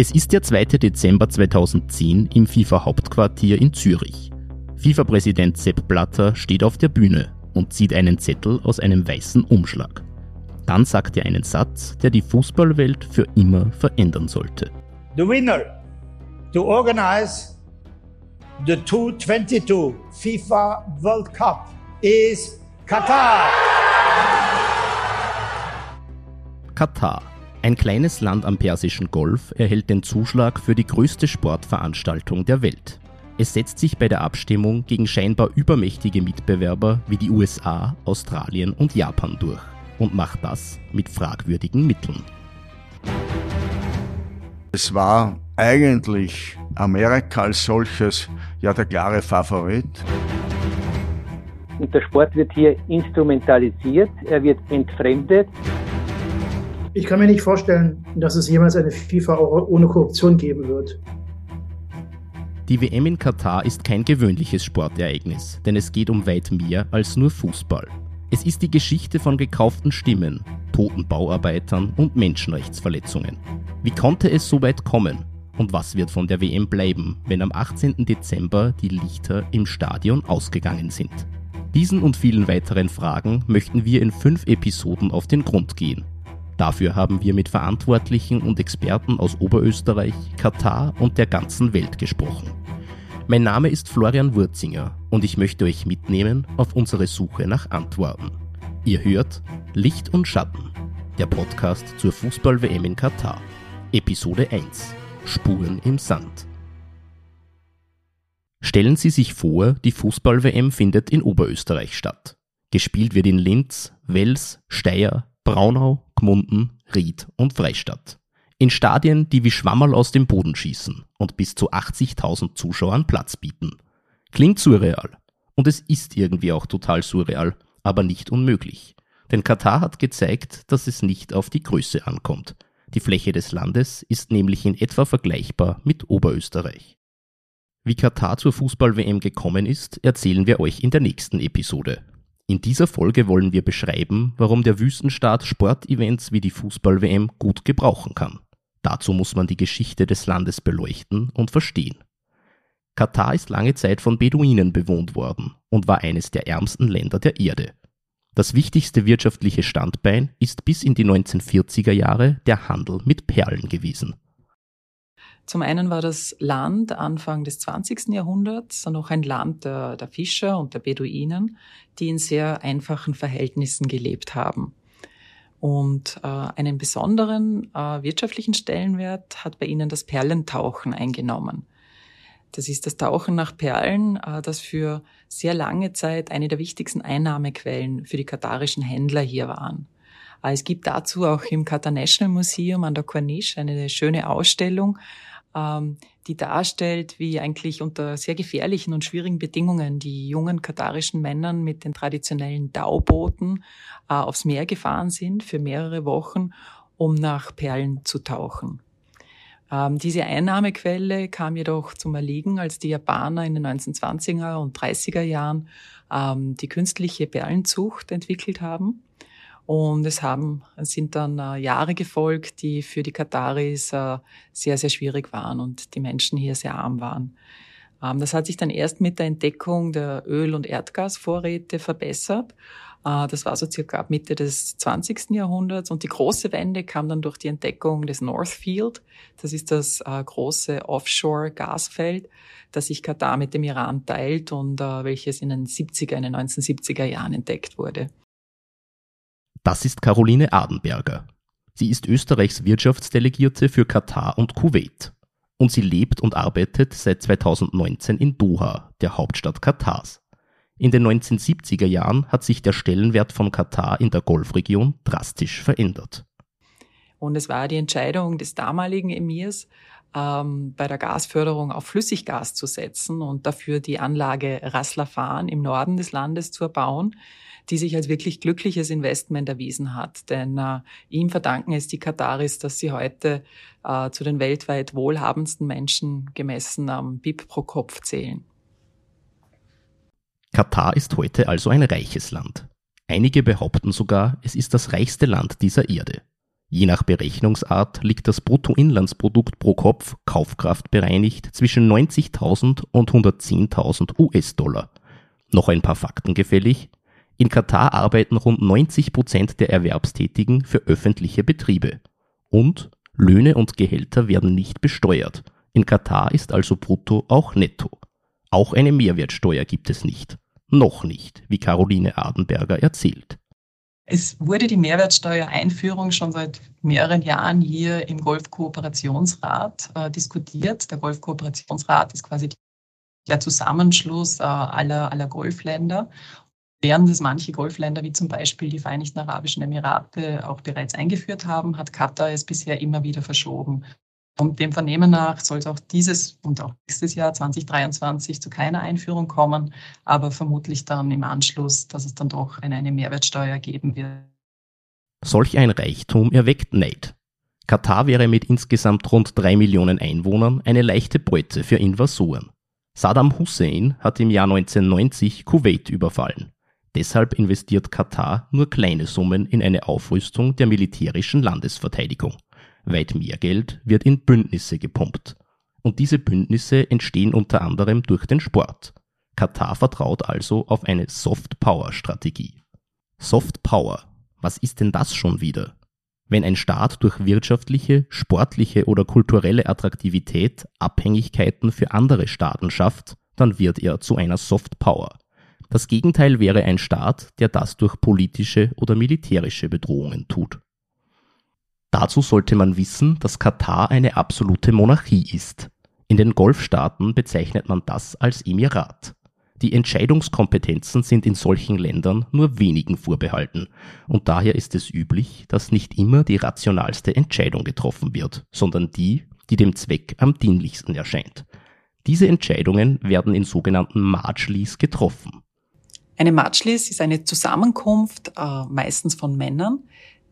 Es ist der 2. Dezember 2010 im FIFA-Hauptquartier in Zürich. FIFA-Präsident Sepp Blatter steht auf der Bühne und zieht einen Zettel aus einem weißen Umschlag. Dann sagt er einen Satz, der die Fußballwelt für immer verändern sollte. The winner to organize the 2022 FIFA World Cup is Qatar. Katar. Ein kleines Land am Persischen Golf erhält den Zuschlag für die größte Sportveranstaltung der Welt. Es setzt sich bei der Abstimmung gegen scheinbar übermächtige Mitbewerber wie die USA, Australien und Japan durch und macht das mit fragwürdigen Mitteln. Es war eigentlich Amerika als solches ja der klare Favorit. Und der Sport wird hier instrumentalisiert, er wird entfremdet. Ich kann mir nicht vorstellen, dass es jemals eine FIFA ohne Korruption geben wird. Die WM in Katar ist kein gewöhnliches Sportereignis, denn es geht um weit mehr als nur Fußball. Es ist die Geschichte von gekauften Stimmen, toten Bauarbeitern und Menschenrechtsverletzungen. Wie konnte es so weit kommen? Und was wird von der WM bleiben, wenn am 18. Dezember die Lichter im Stadion ausgegangen sind? Diesen und vielen weiteren Fragen möchten wir in fünf Episoden auf den Grund gehen. Dafür haben wir mit Verantwortlichen und Experten aus Oberösterreich, Katar und der ganzen Welt gesprochen. Mein Name ist Florian Wurzinger und ich möchte euch mitnehmen auf unsere Suche nach Antworten. Ihr hört Licht und Schatten, der Podcast zur Fußball-WM in Katar. Episode 1 Spuren im Sand. Stellen Sie sich vor, die Fußball-WM findet in Oberösterreich statt. Gespielt wird in Linz, Wels, Steyr, Braunau, Gmunden, Ried und Freistadt. In Stadien, die wie Schwammerl aus dem Boden schießen und bis zu 80.000 Zuschauern Platz bieten. Klingt surreal. Und es ist irgendwie auch total surreal, aber nicht unmöglich. Denn Katar hat gezeigt, dass es nicht auf die Größe ankommt. Die Fläche des Landes ist nämlich in etwa vergleichbar mit Oberösterreich. Wie Katar zur Fußball-WM gekommen ist, erzählen wir euch in der nächsten Episode. In dieser Folge wollen wir beschreiben, warum der Wüstenstaat Sportevents wie die Fußball-WM gut gebrauchen kann. Dazu muss man die Geschichte des Landes beleuchten und verstehen. Katar ist lange Zeit von Beduinen bewohnt worden und war eines der ärmsten Länder der Erde. Das wichtigste wirtschaftliche Standbein ist bis in die 1940er Jahre der Handel mit Perlen gewesen. Zum einen war das Land Anfang des 20. Jahrhunderts noch ein Land der, der Fischer und der Beduinen, die in sehr einfachen Verhältnissen gelebt haben. Und äh, einen besonderen äh, wirtschaftlichen Stellenwert hat bei ihnen das Perlentauchen eingenommen. Das ist das Tauchen nach Perlen, äh, das für sehr lange Zeit eine der wichtigsten Einnahmequellen für die katarischen Händler hier waren. Äh, es gibt dazu auch im Qatar National Museum an der Corniche eine schöne Ausstellung, die darstellt, wie eigentlich unter sehr gefährlichen und schwierigen Bedingungen die jungen katarischen Männern mit den traditionellen Daubooten äh, aufs Meer gefahren sind für mehrere Wochen, um nach Perlen zu tauchen. Ähm, diese Einnahmequelle kam jedoch zum Erliegen, als die Japaner in den 1920er und 30er Jahren ähm, die künstliche Perlenzucht entwickelt haben. Und es haben, sind dann äh, Jahre gefolgt, die für die Kataris äh, sehr, sehr schwierig waren und die Menschen hier sehr arm waren. Ähm, das hat sich dann erst mit der Entdeckung der Öl- und Erdgasvorräte verbessert. Äh, das war so circa ab Mitte des 20. Jahrhunderts. Und die große Wende kam dann durch die Entdeckung des Northfield. Das ist das äh, große Offshore-Gasfeld, das sich Katar mit dem Iran teilt und äh, welches in den 70er, in den 1970er Jahren entdeckt wurde. Das ist Caroline Adenberger. Sie ist Österreichs Wirtschaftsdelegierte für Katar und Kuwait. Und sie lebt und arbeitet seit 2019 in Doha, der Hauptstadt Katars. In den 1970er Jahren hat sich der Stellenwert von Katar in der Golfregion drastisch verändert. Und es war die Entscheidung des damaligen Emirs, ähm, bei der Gasförderung auf Flüssiggas zu setzen und dafür die Anlage Ras Laffan im Norden des Landes zu erbauen, die sich als wirklich glückliches Investment erwiesen hat. Denn äh, ihm verdanken es die Kataris, dass sie heute äh, zu den weltweit wohlhabendsten Menschen gemessen am BIP pro Kopf zählen. Katar ist heute also ein reiches Land. Einige behaupten sogar, es ist das reichste Land dieser Erde. Je nach Berechnungsart liegt das Bruttoinlandsprodukt pro Kopf kaufkraftbereinigt zwischen 90.000 und 110.000 US-Dollar. Noch ein paar Fakten gefällig. In Katar arbeiten rund 90 Prozent der Erwerbstätigen für öffentliche Betriebe. Und Löhne und Gehälter werden nicht besteuert. In Katar ist also brutto auch netto. Auch eine Mehrwertsteuer gibt es nicht. Noch nicht, wie Caroline Adenberger erzählt. Es wurde die Mehrwertsteuereinführung schon seit mehreren Jahren hier im Golfkooperationsrat äh, diskutiert. Der Golfkooperationsrat ist quasi der Zusammenschluss äh, aller, aller Golfländer. Während es manche Golfländer wie zum Beispiel die Vereinigten Arabischen Emirate auch bereits eingeführt haben, hat Katar es bisher immer wieder verschoben. Und dem Vernehmen nach soll es auch dieses und auch nächstes Jahr 2023 zu keiner Einführung kommen, aber vermutlich dann im Anschluss, dass es dann doch eine, eine Mehrwertsteuer geben wird. Solch ein Reichtum erweckt Neid. Katar wäre mit insgesamt rund drei Millionen Einwohnern eine leichte Beute für Invasoren. Saddam Hussein hat im Jahr 1990 Kuwait überfallen. Deshalb investiert Katar nur kleine Summen in eine Aufrüstung der militärischen Landesverteidigung. Weit mehr Geld wird in Bündnisse gepumpt. Und diese Bündnisse entstehen unter anderem durch den Sport. Katar vertraut also auf eine Soft Power Strategie. Soft Power, was ist denn das schon wieder? Wenn ein Staat durch wirtschaftliche, sportliche oder kulturelle Attraktivität Abhängigkeiten für andere Staaten schafft, dann wird er zu einer Soft Power. Das Gegenteil wäre ein Staat, der das durch politische oder militärische Bedrohungen tut. Dazu sollte man wissen, dass Katar eine absolute Monarchie ist. In den Golfstaaten bezeichnet man das als Emirat. Die Entscheidungskompetenzen sind in solchen Ländern nur wenigen vorbehalten, und daher ist es üblich, dass nicht immer die rationalste Entscheidung getroffen wird, sondern die, die dem Zweck am dienlichsten erscheint. Diese Entscheidungen werden in sogenannten Majlis getroffen. Eine Majlis ist eine Zusammenkunft äh, meistens von Männern,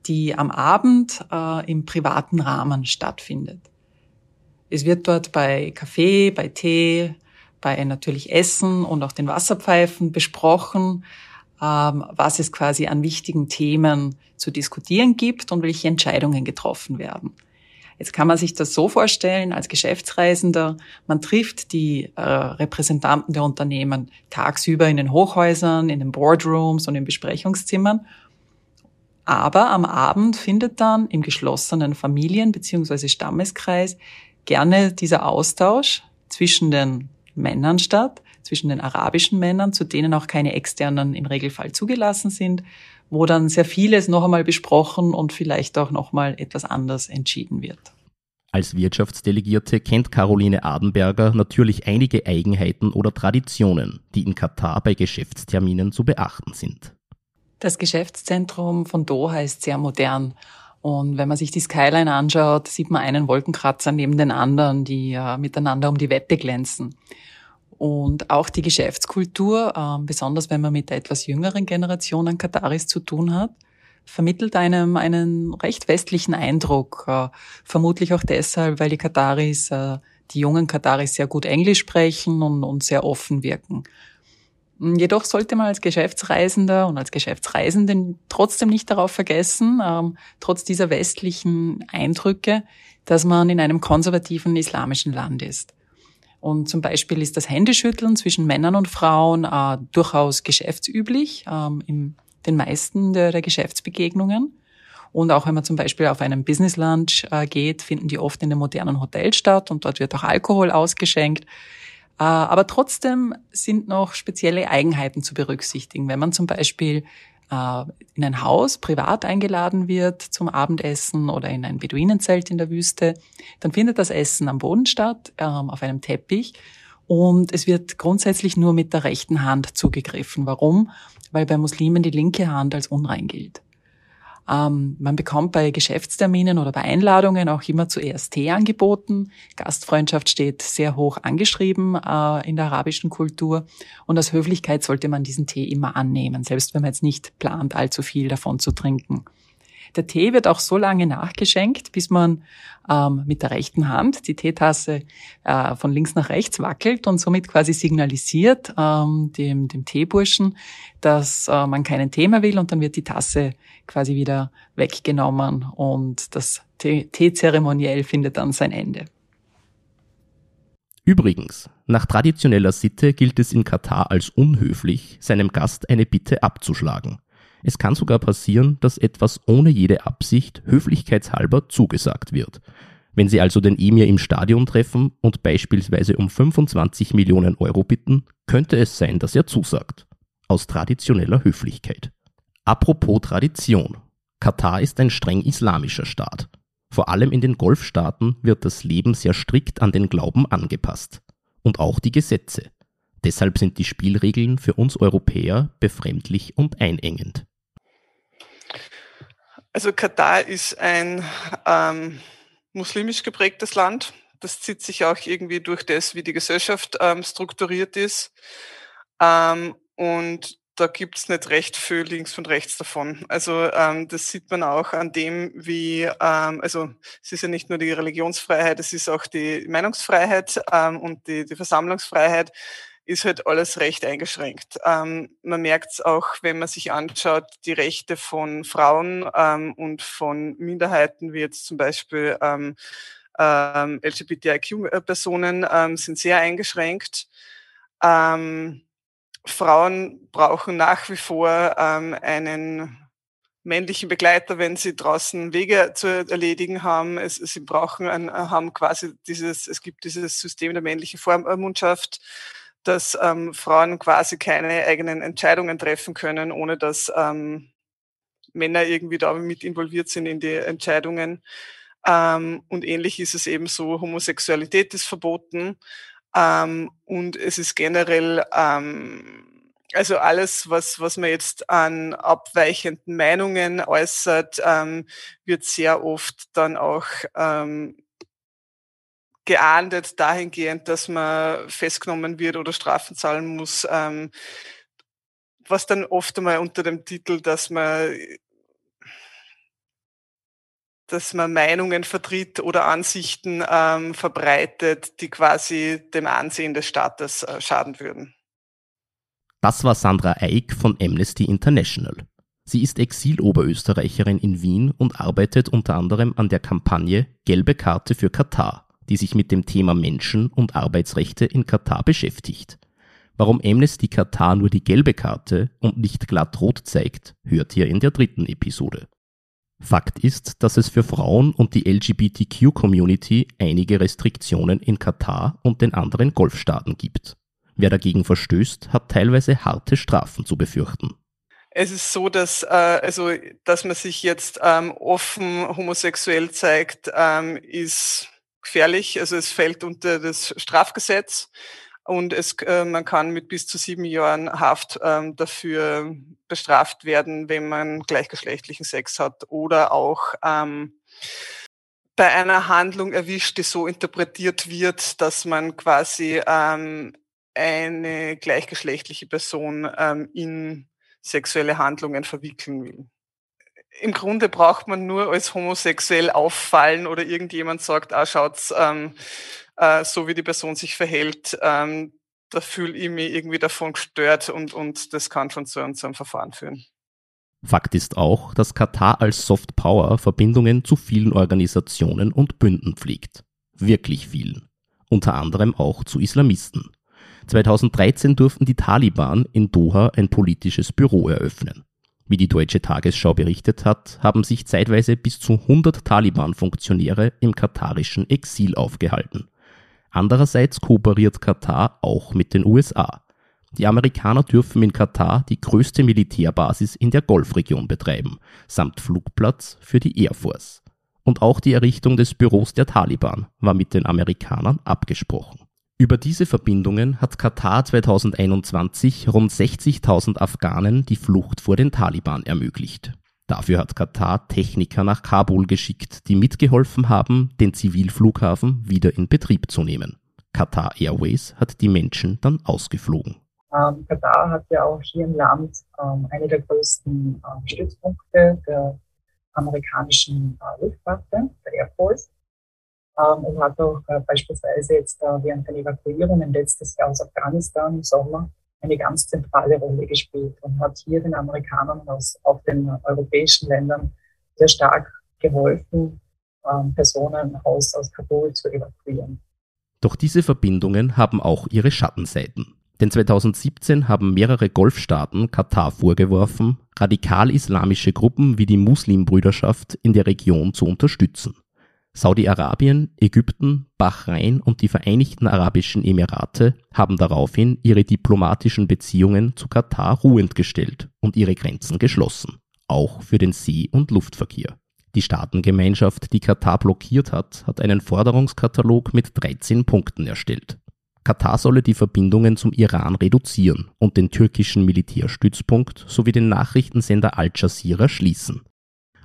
die am Abend äh, im privaten Rahmen stattfindet. Es wird dort bei Kaffee, bei Tee, bei natürlich Essen und auch den Wasserpfeifen besprochen, ähm, was es quasi an wichtigen Themen zu diskutieren gibt und welche Entscheidungen getroffen werden. Jetzt kann man sich das so vorstellen, als Geschäftsreisender, man trifft die äh, Repräsentanten der Unternehmen tagsüber in den Hochhäusern, in den Boardrooms und in Besprechungszimmern. Aber am Abend findet dann im geschlossenen Familien- bzw. Stammeskreis gerne dieser Austausch zwischen den Männern statt, zwischen den arabischen Männern, zu denen auch keine externen im Regelfall zugelassen sind, wo dann sehr vieles noch einmal besprochen und vielleicht auch noch mal etwas anders entschieden wird. Als Wirtschaftsdelegierte kennt Caroline Adenberger natürlich einige Eigenheiten oder Traditionen, die in Katar bei Geschäftsterminen zu beachten sind. Das Geschäftszentrum von Doha ist sehr modern. Und wenn man sich die Skyline anschaut, sieht man einen Wolkenkratzer neben den anderen, die äh, miteinander um die Wette glänzen. Und auch die Geschäftskultur, äh, besonders wenn man mit der etwas jüngeren Generation an Kataris zu tun hat, vermittelt einem einen recht westlichen Eindruck. Äh, vermutlich auch deshalb, weil die Kataris, äh, die jungen Kataris sehr gut Englisch sprechen und, sehr offen wirken. Jedoch sollte man als Geschäftsreisender und als Geschäftsreisenden trotzdem nicht darauf vergessen, ähm, trotz dieser westlichen Eindrücke, dass man in einem konservativen islamischen Land ist. Und zum Beispiel ist das Händeschütteln zwischen Männern und Frauen äh, durchaus geschäftsüblich ähm, in den meisten der, der, Geschäftsbegegnungen. Und auch wenn man zum Beispiel auf einen Business Lunch äh, geht, finden die oft in den modernen Hotels statt und dort wird auch Alkohol ausgeschenkt. Äh, aber trotzdem sind noch spezielle Eigenheiten zu berücksichtigen. Wenn man zum Beispiel in ein Haus privat eingeladen wird zum Abendessen oder in ein Beduinenzelt in der Wüste, dann findet das Essen am Boden statt, ähm, auf einem Teppich. Und es wird grundsätzlich nur mit der rechten Hand zugegriffen. Warum? Weil bei Muslimen die linke Hand als unrein gilt. Ähm, man bekommt bei Geschäftsterminen oder bei Einladungen auch immer zuerst Tee angeboten. Gastfreundschaft steht sehr hoch angeschrieben äh, in der arabischen Kultur. Und aus Höflichkeit sollte man diesen Tee immer annehmen, selbst wenn man jetzt nicht plant, allzu viel davon zu trinken. Der Tee wird auch so lange nachgeschenkt, bis man ähm, mit der rechten Hand die Teetasse äh, von links nach rechts wackelt und somit quasi signalisiert ähm, dem, dem Teeburschen, dass äh, man keinen Tee mehr will und dann wird die Tasse quasi wieder weggenommen und das Teezeremoniell findet dann sein Ende. Übrigens, nach traditioneller Sitte gilt es in Katar als unhöflich, seinem Gast eine Bitte abzuschlagen. Es kann sogar passieren, dass etwas ohne jede Absicht höflichkeitshalber zugesagt wird. Wenn Sie also den Emir im Stadion treffen und beispielsweise um 25 Millionen Euro bitten, könnte es sein, dass er zusagt. Aus traditioneller Höflichkeit. Apropos Tradition. Katar ist ein streng islamischer Staat. Vor allem in den Golfstaaten wird das Leben sehr strikt an den Glauben angepasst. Und auch die Gesetze. Deshalb sind die Spielregeln für uns Europäer befremdlich und einengend. Also Katar ist ein ähm, muslimisch geprägtes Land. Das zieht sich auch irgendwie durch das, wie die Gesellschaft ähm, strukturiert ist. Ähm, und da gibt's nicht recht viel links und rechts davon. Also ähm, das sieht man auch an dem, wie, ähm, also es ist ja nicht nur die Religionsfreiheit, es ist auch die Meinungsfreiheit ähm, und die, die Versammlungsfreiheit ist halt alles recht eingeschränkt. Ähm, man merkt es auch, wenn man sich anschaut, die Rechte von Frauen ähm, und von Minderheiten, wie jetzt zum Beispiel ähm, ähm, LGBTIQ-Personen, ähm, sind sehr eingeschränkt. Ähm, Frauen brauchen nach wie vor ähm, einen männlichen Begleiter, wenn sie draußen Wege zu erledigen haben. Es, sie brauchen haben quasi dieses, es gibt dieses System der männlichen Vormundschaft, dass ähm, Frauen quasi keine eigenen Entscheidungen treffen können, ohne dass ähm, Männer irgendwie da mit involviert sind in die Entscheidungen. Ähm, und ähnlich ist es eben so, Homosexualität ist verboten. Ähm, und es ist generell, ähm, also alles, was, was man jetzt an abweichenden Meinungen äußert, ähm, wird sehr oft dann auch ähm, geahndet dahingehend, dass man festgenommen wird oder Strafen zahlen muss, ähm, was dann oft einmal unter dem Titel, dass man dass man Meinungen vertritt oder Ansichten ähm, verbreitet, die quasi dem Ansehen des Staates äh, schaden würden. Das war Sandra Eick von Amnesty International. Sie ist Exil-Oberösterreicherin in Wien und arbeitet unter anderem an der Kampagne Gelbe Karte für Katar, die sich mit dem Thema Menschen- und Arbeitsrechte in Katar beschäftigt. Warum Amnesty Katar nur die gelbe Karte und nicht glatt rot zeigt, hört ihr in der dritten Episode. Fakt ist, dass es für Frauen und die LGBTQ-Community einige Restriktionen in Katar und den anderen Golfstaaten gibt. Wer dagegen verstößt, hat teilweise harte Strafen zu befürchten. Es ist so, dass, äh, also, dass man sich jetzt ähm, offen homosexuell zeigt, ähm, ist gefährlich. Also es fällt unter das Strafgesetz und es, äh, man kann mit bis zu sieben Jahren Haft ähm, dafür bestraft werden, wenn man gleichgeschlechtlichen Sex hat oder auch ähm, bei einer Handlung erwischt, die so interpretiert wird, dass man quasi ähm, eine gleichgeschlechtliche Person ähm, in sexuelle Handlungen verwickeln will. Im Grunde braucht man nur als homosexuell auffallen oder irgendjemand sagt, ah, schaut's, ähm, äh, so wie die Person sich verhält, ähm, da fühle ich mich irgendwie davon gestört und, und das kann schon zu, zu einem Verfahren führen. Fakt ist auch, dass Katar als Soft Power Verbindungen zu vielen Organisationen und Bünden pflegt. Wirklich vielen. Unter anderem auch zu Islamisten. 2013 durften die Taliban in Doha ein politisches Büro eröffnen. Wie die Deutsche Tagesschau berichtet hat, haben sich zeitweise bis zu 100 Taliban-Funktionäre im katarischen Exil aufgehalten. Andererseits kooperiert Katar auch mit den USA. Die Amerikaner dürfen in Katar die größte Militärbasis in der Golfregion betreiben, samt Flugplatz für die Air Force. Und auch die Errichtung des Büros der Taliban war mit den Amerikanern abgesprochen. Über diese Verbindungen hat Katar 2021 rund 60.000 Afghanen die Flucht vor den Taliban ermöglicht. Dafür hat Katar Techniker nach Kabul geschickt, die mitgeholfen haben, den Zivilflughafen wieder in Betrieb zu nehmen. Qatar Airways hat die Menschen dann ausgeflogen. Ähm, Katar hat ja auch hier im Land ähm, eine der größten ähm, Stützpunkte der amerikanischen äh, Luftwaffe, der Air Force, und hat auch äh, beispielsweise jetzt äh, während den Evakuierungen letztes Jahr aus Afghanistan im Sommer eine ganz zentrale Rolle gespielt und hat hier den Amerikanern aus auch den europäischen Ländern sehr stark geholfen, ähm, Personen aus, aus Kabul zu evakuieren. Doch diese Verbindungen haben auch ihre Schattenseiten. Denn 2017 haben mehrere Golfstaaten Katar vorgeworfen, radikal-islamische Gruppen wie die Muslimbrüderschaft in der Region zu unterstützen. Saudi-Arabien, Ägypten, Bahrain und die Vereinigten Arabischen Emirate haben daraufhin ihre diplomatischen Beziehungen zu Katar ruhend gestellt und ihre Grenzen geschlossen, auch für den See- und Luftverkehr. Die Staatengemeinschaft, die Katar blockiert hat, hat einen Forderungskatalog mit 13 Punkten erstellt. Katar solle die Verbindungen zum Iran reduzieren und den türkischen Militärstützpunkt sowie den Nachrichtensender Al Jazeera schließen.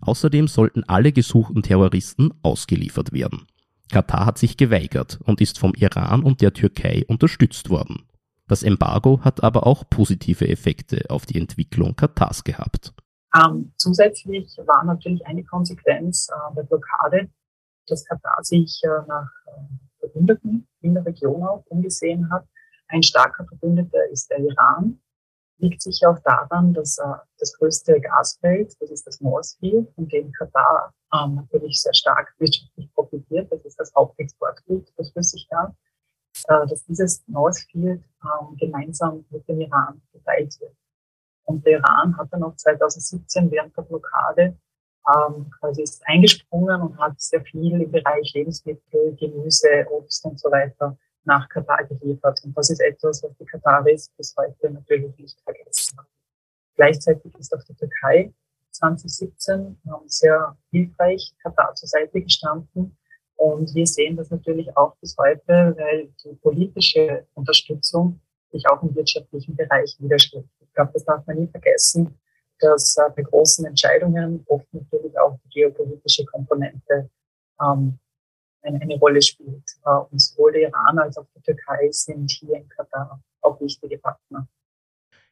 Außerdem sollten alle gesuchten Terroristen ausgeliefert werden. Katar hat sich geweigert und ist vom Iran und der Türkei unterstützt worden. Das Embargo hat aber auch positive Effekte auf die Entwicklung Katars gehabt. Ähm, zusätzlich war natürlich eine Konsequenz äh, der Blockade, dass Katar sich äh, nach äh, Verbündeten in der Region auch umgesehen hat. Ein starker Verbündeter ist der Iran. Liegt sicher auch daran, dass äh, das größte Gasfeld, das ist das North Field, von dem Katar ähm, natürlich sehr stark wirtschaftlich profitiert. Das ist das Hauptexportgut für Flüssiggas. Äh, dass dieses North Field ähm, gemeinsam mit dem Iran geteilt wird. Und der Iran hat dann auch 2017 während der Blockade ähm, quasi ist eingesprungen und hat sehr viel im Bereich Lebensmittel, Gemüse, Obst und so weiter nach Katar geliefert. Und das ist etwas, was die Kataris bis heute natürlich nicht vergessen haben. Gleichzeitig ist auch die Türkei 2017 sehr hilfreich Katar zur Seite gestanden. Und wir sehen das natürlich auch bis heute, weil die politische Unterstützung sich auch im wirtschaftlichen Bereich widerspiegelt. Ich glaube, das darf man nie vergessen, dass äh, bei großen Entscheidungen oft natürlich auch die geopolitische Komponente ähm, eine, Rolle spielt. Äh, und sowohl der Iran als auch die Türkei sind hier in Katar auch wichtige Partner.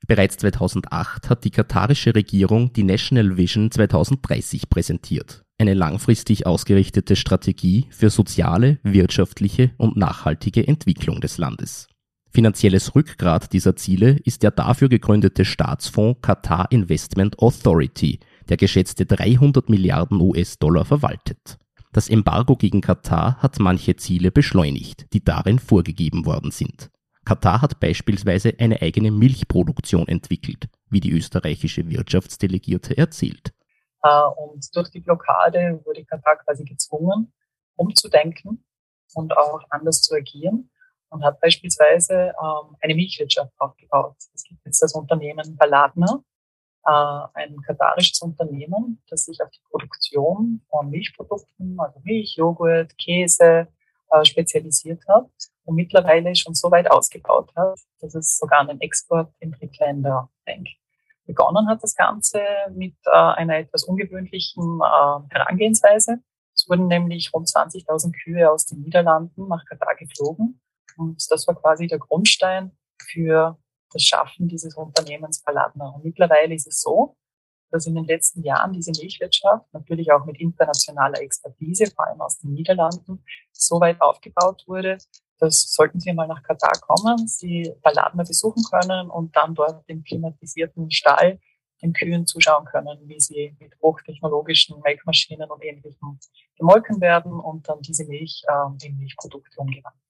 Bereits 2008 hat die katarische Regierung die National Vision 2030 präsentiert, eine langfristig ausgerichtete Strategie für soziale, wirtschaftliche und nachhaltige Entwicklung des Landes. Finanzielles Rückgrat dieser Ziele ist der dafür gegründete Staatsfonds Qatar Investment Authority, der geschätzte 300 Milliarden US-Dollar verwaltet. Das Embargo gegen Katar hat manche Ziele beschleunigt, die darin vorgegeben worden sind. Katar hat beispielsweise eine eigene Milchproduktion entwickelt, wie die österreichische Wirtschaftsdelegierte erzählt. Äh, und durch die Blockade wurde Katar quasi gezwungen, umzudenken und auch anders zu agieren und hat beispielsweise ähm, eine Milchwirtschaft aufgebaut. Es gibt jetzt das Unternehmen Baladna, äh, ein katarisches Unternehmen, das sich auf die Produktion von Milchprodukten, also Milch, Joghurt, Käse äh, spezialisiert hat und mittlerweile schon so weit ausgebaut hat, dass es sogar den Export in Drittländer denkt. Begonnen hat das Ganze mit äh, einer etwas ungewöhnlichen äh, Herangehensweise. Es wurden nämlich rund 20.000 Kühe aus den Niederlanden nach Katar geflogen und das war quasi der Grundstein für das Schaffen dieses Unternehmens Paladner. Und mittlerweile ist es so, dass in den letzten Jahren diese Milchwirtschaft natürlich auch mit internationaler Expertise, vor allem aus den Niederlanden, so weit aufgebaut wurde, dass sollten Sie mal nach Katar kommen, Sie Paladner besuchen können und dann dort im klimatisierten Stall den Kühen zuschauen können, wie sie mit hochtechnologischen Melkmaschinen und Ähnlichem gemolken werden und dann diese Milch äh, in Milchprodukte umgewandelt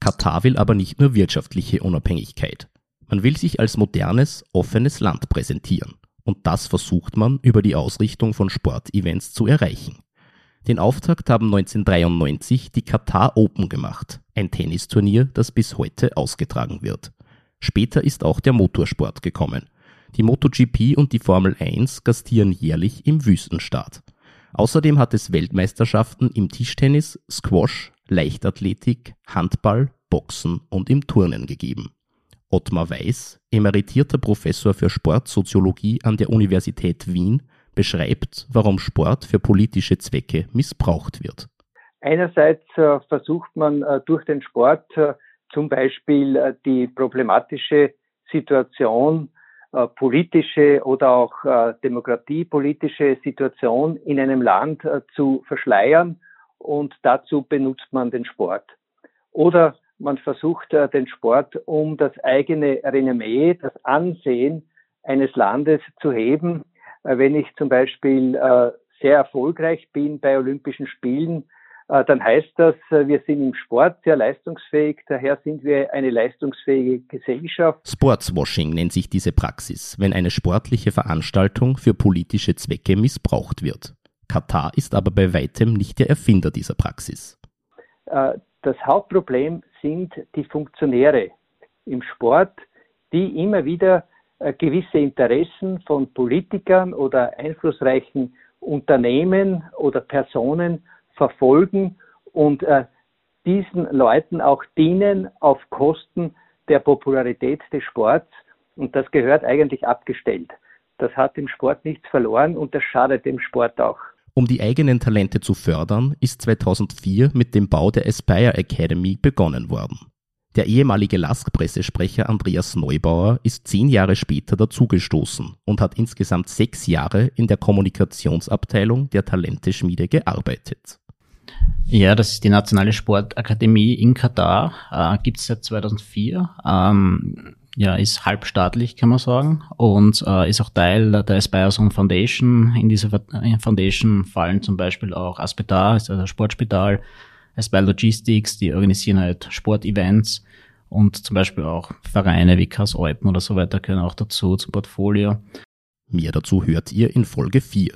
Katar will aber nicht nur wirtschaftliche Unabhängigkeit. Man will sich als modernes, offenes Land präsentieren. Und das versucht man über die Ausrichtung von Sportevents zu erreichen. Den Auftakt haben 1993 die Qatar Open gemacht, ein Tennisturnier, das bis heute ausgetragen wird. Später ist auch der Motorsport gekommen. Die MotoGP und die Formel 1 gastieren jährlich im Wüstenstaat. Außerdem hat es Weltmeisterschaften im Tischtennis, Squash, Leichtathletik, Handball, Boxen und im Turnen gegeben. Ottmar Weiß, emeritierter Professor für Sportsoziologie an der Universität Wien, beschreibt, warum Sport für politische Zwecke missbraucht wird. Einerseits äh, versucht man äh, durch den Sport äh, zum Beispiel die problematische Situation politische oder auch demokratiepolitische Situation in einem Land zu verschleiern und dazu benutzt man den Sport. Oder man versucht äh, den Sport, um das eigene Renommee, das Ansehen eines Landes zu heben. Äh, wenn ich zum Beispiel äh, sehr erfolgreich bin bei Olympischen Spielen, dann heißt das, wir sind im Sport sehr leistungsfähig, daher sind wir eine leistungsfähige Gesellschaft. Sportswashing nennt sich diese Praxis, wenn eine sportliche Veranstaltung für politische Zwecke missbraucht wird. Katar ist aber bei weitem nicht der Erfinder dieser Praxis. Äh, das Hauptproblem sind die Funktionäre im Sport, die immer wieder gewisse Interessen von Politikern oder einflussreichen Unternehmen oder Personen verfolgen und äh, diesen Leuten auch dienen auf Kosten der Popularität des Sports. Und das gehört eigentlich abgestellt. Das hat im Sport nichts verloren und das schadet dem Sport auch. Um die eigenen Talente zu fördern, ist 2004 mit dem Bau der Aspire Academy begonnen worden. Der ehemalige Lask-Pressesprecher Andreas Neubauer ist zehn Jahre später dazugestoßen und hat insgesamt sechs Jahre in der Kommunikationsabteilung der Talenteschmiede gearbeitet. Ja, das ist die Nationale Sportakademie in Katar. Äh, Gibt es seit 2004. Ähm, ja, ist halbstaatlich, kann man sagen, und äh, ist auch Teil der Aspire Zone Foundation. In dieser äh, Foundation fallen zum Beispiel auch Aspetar, also das Sportspital, Aspire Logistics, die organisieren halt Sportevents und zum Beispiel auch Vereine wie Kass Eupen oder so weiter gehören auch dazu zum Portfolio. Mehr dazu hört ihr in Folge 4.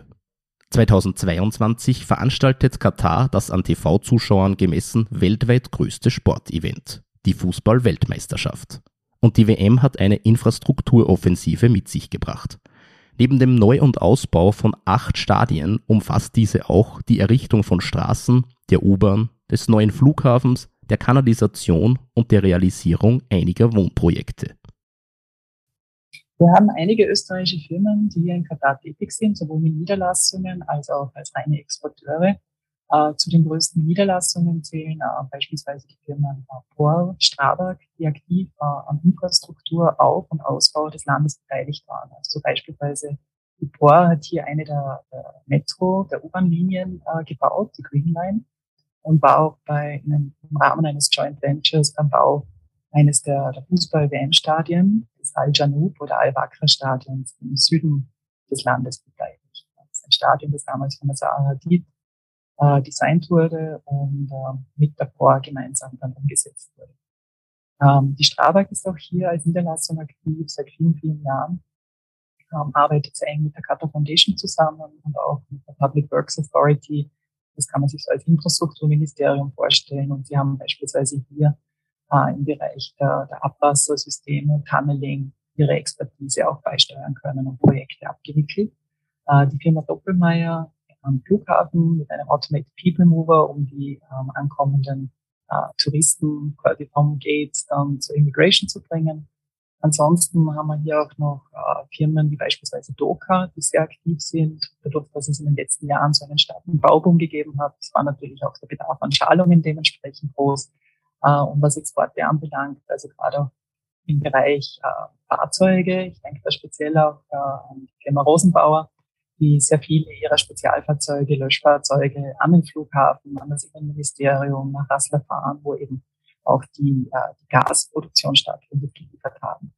2022 veranstaltet Katar das an TV-Zuschauern gemessen weltweit größte Sportevent, die Fußball-Weltmeisterschaft. Und die WM hat eine Infrastrukturoffensive mit sich gebracht. Neben dem Neu- und Ausbau von acht Stadien umfasst diese auch die Errichtung von Straßen, der U-Bahn, des neuen Flughafens, der Kanalisation und der Realisierung einiger Wohnprojekte. Wir haben einige österreichische Firmen, die hier in Katar tätig sind, sowohl mit Niederlassungen als auch als reine Exporteure. Äh, zu den größten Niederlassungen zählen äh, beispielsweise die Firmen äh, POR, Strabag, die aktiv äh, am Infrastruktur, Auf- und Ausbau des Landes beteiligt waren. Also beispielsweise die POR hat hier eine der, der Metro, der U-Bahn-Linien äh, gebaut, die Green Line, und war auch bei einem, im Rahmen eines Joint Ventures beim Bau eines der, der Fußball-WM-Stadien, des Al-Janub oder Al-Wakra-Stadions im Süden des Landes beteiligt. Das ist ein Stadion, das damals von der Zaha Hadid äh, designt wurde und äh, mit der POR gemeinsam dann umgesetzt wurde. Ähm, die Strabag ist auch hier als Niederlassung aktiv seit vielen, vielen Jahren, ähm, arbeitet sehr eng mit der Qatar Foundation zusammen und auch mit der Public Works Authority. Das kann man sich so als Infrastrukturministerium vorstellen. Und sie haben beispielsweise hier äh, im Bereich der, der Abwassersysteme, Tunneling, ihre Expertise auch beisteuern können und Projekte abgewickelt. Äh, die Firma Doppelmeier am Flughafen mit einem Automated People Mover, um die ähm, ankommenden äh, Touristen quasi vom Gate dann zur Immigration zu bringen. Ansonsten haben wir hier auch noch äh, Firmen wie beispielsweise Doka, die sehr aktiv sind, dadurch, dass es in den letzten Jahren so einen starken Bauboom gegeben hat. Es war natürlich auch der Bedarf an Schalungen dementsprechend groß. Äh, und was Exporte anbelangt, also gerade im Bereich äh, Fahrzeuge, ich denke da speziell auch äh, an die Firma Rosenbauer, die sehr viele ihrer Spezialfahrzeuge, Löschfahrzeuge an den Flughafen, an das Innenministerium, nach Rassler fahren, wo eben auch die, äh, die Gasproduktion stattfindet, geliefert haben.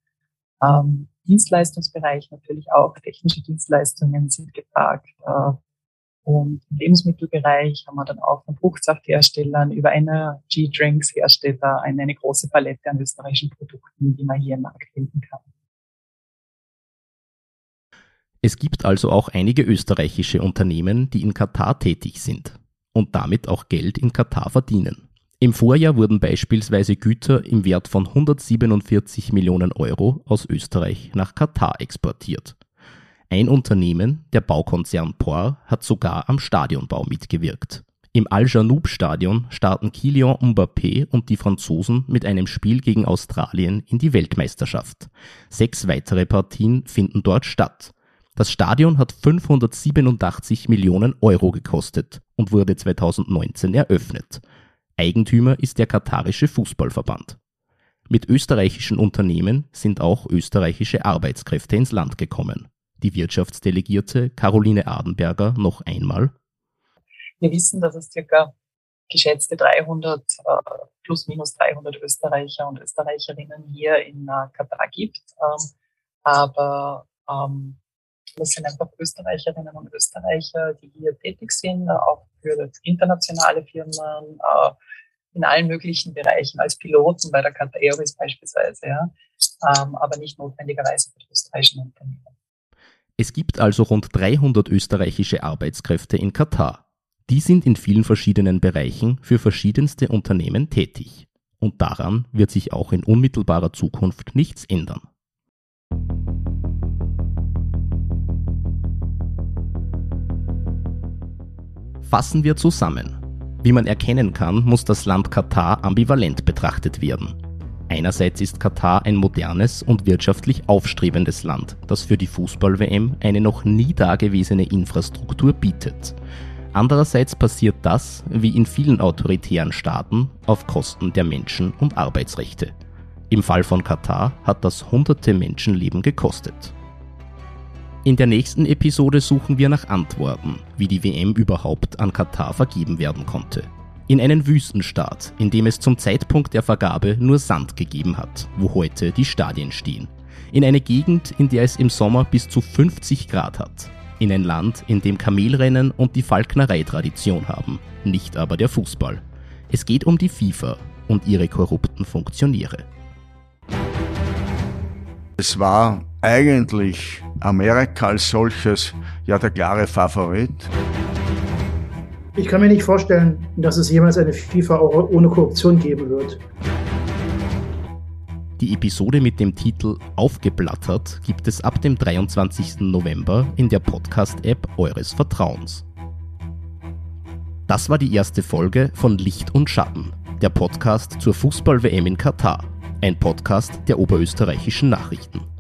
Ähm, Dienstleistungsbereich natürlich auch, technische Dienstleistungen sind gefragt. Äh, und im Lebensmittelbereich haben wir dann auch von Fruchtsaftherstellern über Energy-Drinks-Hersteller eine, eine große Palette an österreichischen Produkten, die man hier im Markt finden kann. Es gibt also auch einige österreichische Unternehmen, die in Katar tätig sind und damit auch Geld in Katar verdienen. Im Vorjahr wurden beispielsweise Güter im Wert von 147 Millionen Euro aus Österreich nach Katar exportiert. Ein Unternehmen, der Baukonzern POR, hat sogar am Stadionbau mitgewirkt. Im Al-Janoub-Stadion starten Kylian Mbappé und die Franzosen mit einem Spiel gegen Australien in die Weltmeisterschaft. Sechs weitere Partien finden dort statt. Das Stadion hat 587 Millionen Euro gekostet und wurde 2019 eröffnet. Eigentümer ist der katarische Fußballverband. Mit österreichischen Unternehmen sind auch österreichische Arbeitskräfte ins Land gekommen. Die Wirtschaftsdelegierte Caroline Adenberger noch einmal. Wir wissen, dass es circa geschätzte 300, äh, plus minus 300 Österreicher und Österreicherinnen hier in äh, Katar gibt. Ähm, aber ähm, das sind einfach Österreicherinnen und Österreicher, die hier tätig sind, auch für internationale Firmen, äh, in allen möglichen Bereichen, als Piloten bei der Qatar Airways beispielsweise, ja, ähm, aber nicht notwendigerweise für die österreichischen Unternehmen. Es gibt also rund 300 österreichische Arbeitskräfte in Katar. Die sind in vielen verschiedenen Bereichen für verschiedenste Unternehmen tätig. Und daran wird sich auch in unmittelbarer Zukunft nichts ändern. Fassen wir zusammen. Wie man erkennen kann, muss das Land Katar ambivalent betrachtet werden. Einerseits ist Katar ein modernes und wirtschaftlich aufstrebendes Land, das für die Fußball-WM eine noch nie dagewesene Infrastruktur bietet. Andererseits passiert das, wie in vielen autoritären Staaten, auf Kosten der Menschen- und Arbeitsrechte. Im Fall von Katar hat das hunderte Menschenleben gekostet. In der nächsten Episode suchen wir nach Antworten, wie die WM überhaupt an Katar vergeben werden konnte. In einen Wüstenstaat, in dem es zum Zeitpunkt der Vergabe nur Sand gegeben hat, wo heute die Stadien stehen. In eine Gegend, in der es im Sommer bis zu 50 Grad hat. In ein Land, in dem Kamelrennen und die Falknerei Tradition haben, nicht aber der Fußball. Es geht um die FIFA und ihre korrupten Funktionäre. Es war eigentlich Amerika als solches ja der klare Favorit. Ich kann mir nicht vorstellen, dass es jemals eine FIFA ohne Korruption geben wird. Die Episode mit dem Titel Aufgeblattert gibt es ab dem 23. November in der Podcast-App eures Vertrauens. Das war die erste Folge von Licht und Schatten, der Podcast zur Fußball-WM in Katar, ein Podcast der oberösterreichischen Nachrichten.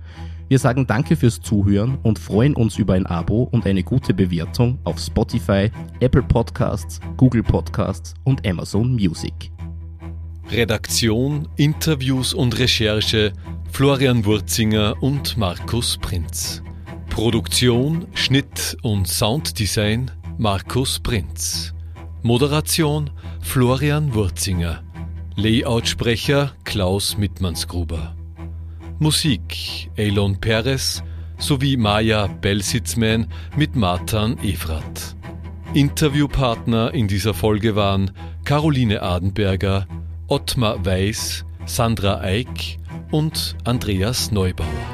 Wir sagen danke fürs Zuhören und freuen uns über ein Abo und eine gute Bewertung auf Spotify, Apple Podcasts, Google Podcasts und Amazon Music. Redaktion, Interviews und Recherche Florian Wurzinger und Markus Prinz. Produktion, Schnitt und Sounddesign Markus Prinz. Moderation Florian Wurzinger. Layoutsprecher Klaus Mittmannsgruber. Musik Elon Perez sowie Maya Belsitzman mit Martin Evrat. Interviewpartner in dieser Folge waren Caroline Adenberger, Ottmar Weiß, Sandra Eick und Andreas Neubauer.